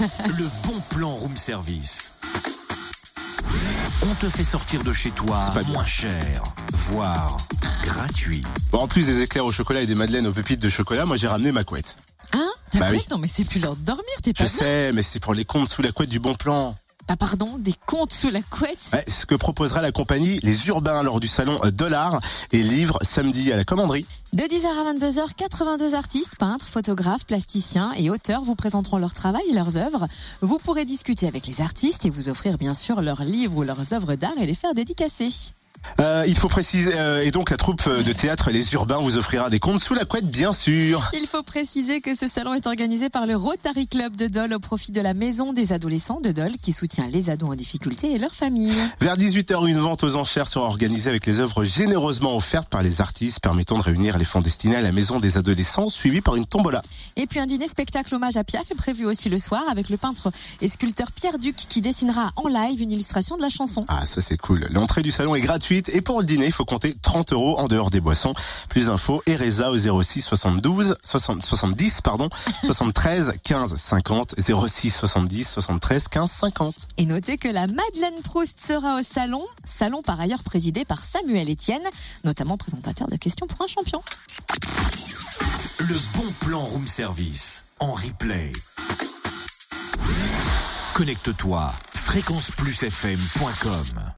le bon plan room service. On te fait sortir de chez toi pas moins cher, voire gratuit. Bon, en plus des éclairs au chocolat et des madeleines aux pépites de chocolat, moi j'ai ramené ma couette. Hein? Ta Bah couette oui. Non mais c'est plus l'heure de dormir, t'es Je pas bien sais, mais c'est pour les comptes sous la couette du bon plan. Ah pardon, des comptes sous la couette? Ouais, ce que proposera la compagnie Les Urbains lors du salon Dollar et Livre samedi à la commanderie. De 10h à 22h, 82 artistes, peintres, photographes, plasticiens et auteurs vous présenteront leur travail et leurs œuvres. Vous pourrez discuter avec les artistes et vous offrir bien sûr leurs livres ou leurs œuvres d'art et les faire dédicacer. Euh, il faut préciser, euh, et donc la troupe de théâtre Les Urbains vous offrira des comptes sous la couette, bien sûr. Il faut préciser que ce salon est organisé par le Rotary Club de Dole au profit de la Maison des adolescents de Dole qui soutient les ados en difficulté et leurs familles. Vers 18h, une vente aux enchères sera organisée avec les œuvres généreusement offertes par les artistes permettant de réunir les fonds destinés à la maison des adolescents, suivi par une tombola. Et puis un dîner spectacle hommage à Piaf est prévu aussi le soir avec le peintre et sculpteur Pierre Duc qui dessinera en live une illustration de la chanson. Ah, ça c'est cool. L'entrée du salon est gratuite et pour le dîner, il faut compter 30 euros en dehors des boissons. Plus d'infos, Ereza au 06 72 60, 70 pardon 73 15 50 06 70 73 15 50. Et notez que la Madeleine Proust sera au salon, salon par ailleurs présidé par Samuel Etienne, notamment présentateur de questions pour un champion. Le bon plan room service en replay. Connecte-toi fréquenceplusfm.com